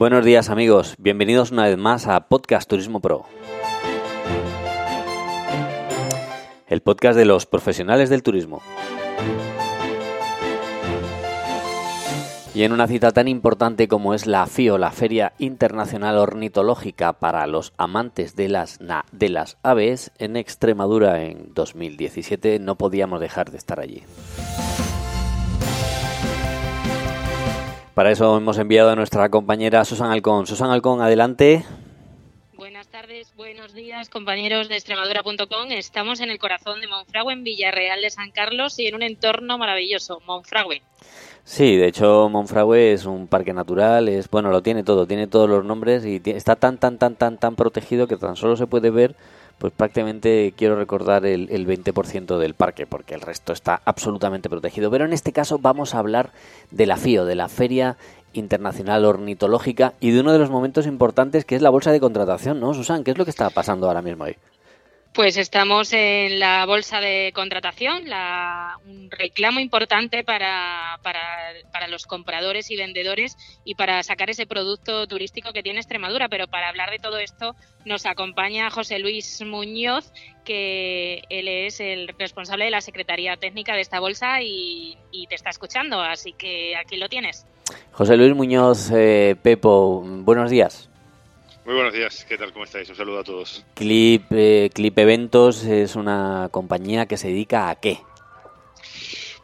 Buenos días amigos, bienvenidos una vez más a Podcast Turismo Pro. El podcast de los profesionales del turismo. Y en una cita tan importante como es la FIO, la Feria Internacional Ornitológica para los amantes de las, de las aves, en Extremadura en 2017, no podíamos dejar de estar allí. Para eso hemos enviado a nuestra compañera Susan Alcón. Susan Alcón, adelante. Buenas tardes, buenos días, compañeros de Extremadura.com. Estamos en el corazón de Monfragüe, en Villarreal de San Carlos y en un entorno maravilloso, Monfragüe. Sí, de hecho Monfragüe es un parque natural, es bueno, lo tiene todo, tiene todos los nombres y está tan tan tan tan tan protegido que tan solo se puede ver pues prácticamente quiero recordar el, el 20% del parque, porque el resto está absolutamente protegido. Pero en este caso vamos a hablar de la FIO, de la Feria Internacional Ornitológica, y de uno de los momentos importantes que es la bolsa de contratación, ¿no, Susan? ¿Qué es lo que está pasando ahora mismo ahí? Pues estamos en la bolsa de contratación, un reclamo importante para, para, los compradores y vendedores y para sacar ese producto turístico que tiene Extremadura. Pero para hablar de todo esto nos acompaña José Luis Muñoz, que él es el responsable de la Secretaría Técnica de esta bolsa y, te está escuchando. Así que aquí lo tienes. José Luis Muñoz, eh, Pepo, buenos días. Muy buenos días, ¿qué tal? ¿Cómo estáis? Un saludo a todos. Clip, eh, Clip Eventos es una compañía que se dedica a qué?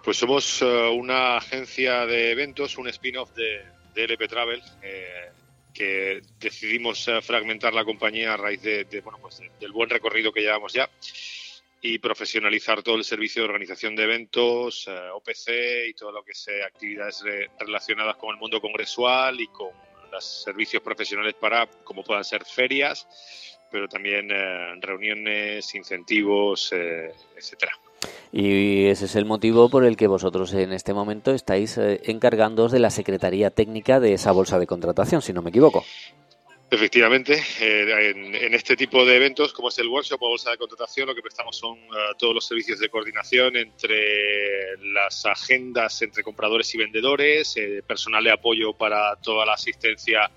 Pues somos eh, una agencia de eventos, un spin-off de, LP Travel, eh, que decidimos fragmentar la compañía a raíz de, bueno, pues del buen recorrido que llevamos ya y profesionalizar todo el servicio de organización de eventos, OPC y todo lo que sea actividades relacionadas con el mundo congresual y con servicios profesionales para, como puedan ser ferias, pero también eh, reuniones, incentivos, eh, etcétera. Y ese es el motivo por el que vosotros en este momento estáis eh, de la Secretaría Técnica de esa bolsa de contratación, si no me equivoco. Efectivamente, eh, en, este tipo de eventos, como es el workshop o bolsa de contratación, lo que prestamos son eh, todos los servicios de coordinación entre las agendas entre compradores y vendedores, eh, personal de apoyo para toda la asistencia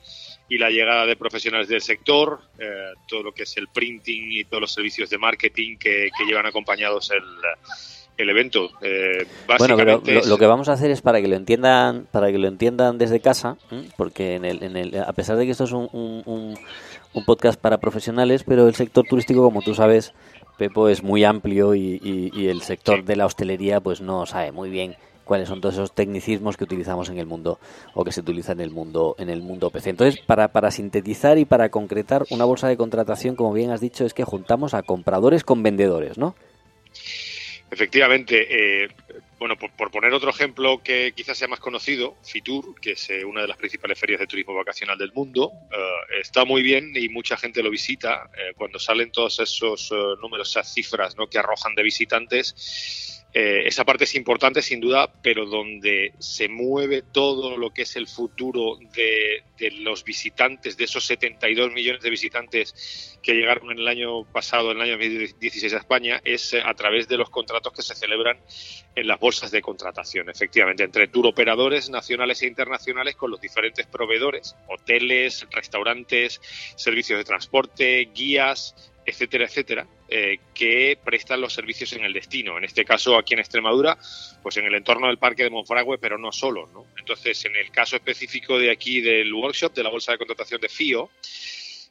y la llegada de profesionales del sector, todo lo que es el printing y todos los servicios de marketing que llevan acompañados el el evento. Eh, bueno, pero lo, que vamos a hacer es para que lo entiendan, para que lo entiendan desde casa, porque en el, en el, a pesar de que esto es un, un, un, podcast para profesionales, pero el sector turístico, como tú sabes, Pepo, es muy amplio y, y, el sector de la hostelería, pues no sabe muy bien cuáles son todos esos tecnicismos que utilizamos en el mundo o que se utilizan en el mundo en el mundo PC. Entonces, para, para sintetizar y para concretar una bolsa de contratación, como bien has dicho, es que juntamos a compradores con vendedores, ¿no? Efectivamente, eh, bueno, por, poner otro ejemplo que quizás sea más conocido, Fitur, que es eh, una de las principales ferias de turismo vacacional del mundo, eh, está muy bien y mucha gente lo visita. cuando salen todos esos números, esas cifras ¿no? que arrojan de visitantes, eh, esa parte es importante sin duda, pero donde se mueve todo lo que es el futuro de, los visitantes, de esos 72 millones de visitantes que llegaron en el año pasado, en el año 2016 a España, es eh, a través de los contratos que se celebran en las bolsas de contratación, efectivamente, entre tour operadores nacionales e internacionales con los diferentes proveedores, hoteles, restaurantes, servicios de transporte, guías, etcétera, etcétera, eh, que prestan los servicios en el destino. En este caso, aquí en Extremadura, pues en el entorno del Parque de Monfragüe, pero no solo. ¿no? Entonces, en el caso específico de aquí del workshop, de la bolsa de contratación de FIO,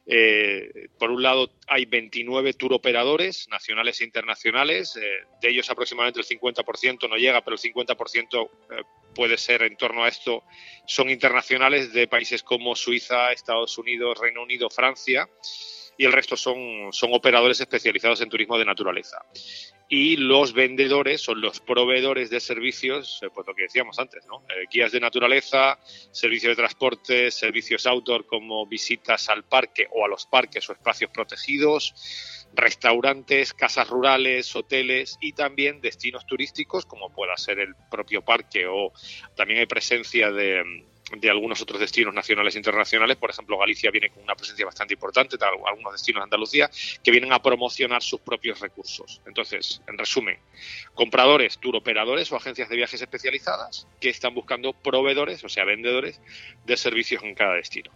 eh, por un lado, hay 29 tour operadores nacionales e internacionales. Eh, de ellos, aproximadamente el 50% no llega, pero el 50% puede ser en torno a esto. Son internacionales de países como Suiza, Estados Unidos, Reino Unido, Francia y el resto son, son operadores especializados en turismo de naturaleza. Y los vendedores son los proveedores de servicios, eh, pues lo que decíamos antes, ¿no? Eh, guías de naturaleza, servicios de transporte, servicios outdoor como visitas al parque o a los parques o espacios protegidos, restaurantes, casas rurales, hoteles y también destinos turísticos como pueda ser el propio parque o también hay presencia de de algunos otros destinos nacionales e internacionales. Por ejemplo, Galicia viene con una presencia bastante importante, algunos destinos de Andalucía, que vienen a promocionar sus propios recursos. Entonces, en resumen, compradores, tour operadores o agencias de viajes especializadas que están buscando proveedores, o sea, vendedores de servicios en cada destino.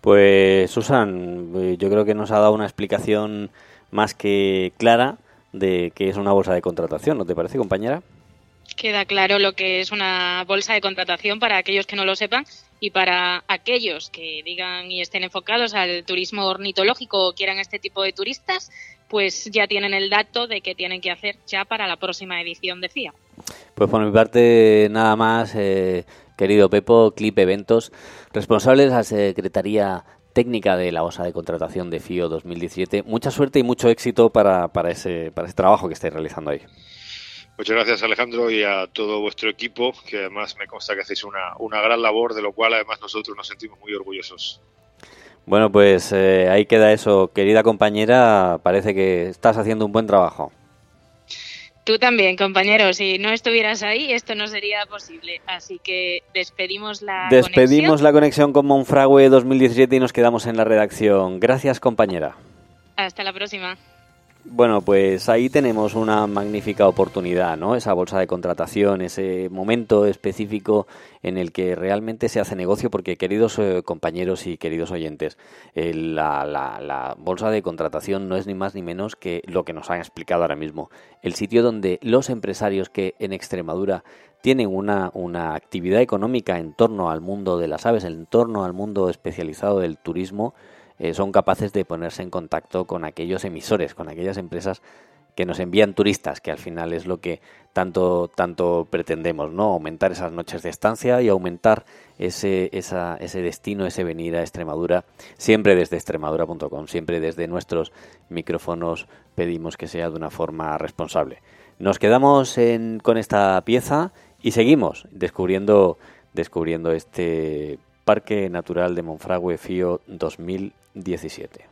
Pues Susan, eh, yo creo que nos ha dado una explicación más que clara de qué es una bolsa de contratación, ¿no te parece, compañera? Queda claro lo que es una bolsa de contratación para aquellos que no lo sepan y para aquellos que digan y estén enfocados al turismo ornitológico o quieran este tipo de turistas, pues ya tienen el dato de que tienen que hacer ya para la próxima edición de FIA. Pues por mi parte, nada más, eh, querido Pepo, Clip Eventos, responsables de la Secretaría Técnica de la Bolsa de Contratación de FIO 2017. Mucha suerte y mucho éxito para, para, ese, para ese trabajo que estáis realizando ahí. Muchas gracias Alejandro y a todo vuestro equipo, que además me consta que hacéis una, una gran labor, de lo cual además nosotros nos sentimos muy orgullosos. Bueno, pues eh, ahí queda eso. Querida compañera, parece que estás haciendo un buen trabajo. Tú también, compañero. Si no estuvieras ahí, esto no sería posible. Así que despedimos la Despedimos la conexión con Monfragüe 2017 y nos quedamos en la redacción. Gracias, compañera. Hasta la próxima. Bueno, pues ahí tenemos una magnífica oportunidad, ¿no? Esa bolsa de contratación, ese momento específico en el que realmente se hace negocio, porque queridos eh, compañeros y queridos oyentes, eh, la, la, bolsa de contratación no es ni más ni menos que lo que nos han explicado ahora mismo, el sitio donde los empresarios que en Extremadura tienen una, una actividad económica en torno al mundo de las aves, en torno al mundo especializado del turismo, eh, son capaces de ponerse en contacto con aquellos emisores, con aquellas empresas que nos envían turistas, que al final es lo que tanto, tanto pretendemos, ¿no? Aumentar esas noches de estancia y aumentar ese, ese destino, ese venir a Extremadura, siempre desde extremadura.com, siempre desde nuestros micrófonos pedimos que sea de una forma responsable. Nos quedamos con esta pieza y seguimos descubriendo, descubriendo este Parque Natural de Monfragüe Fío 2017.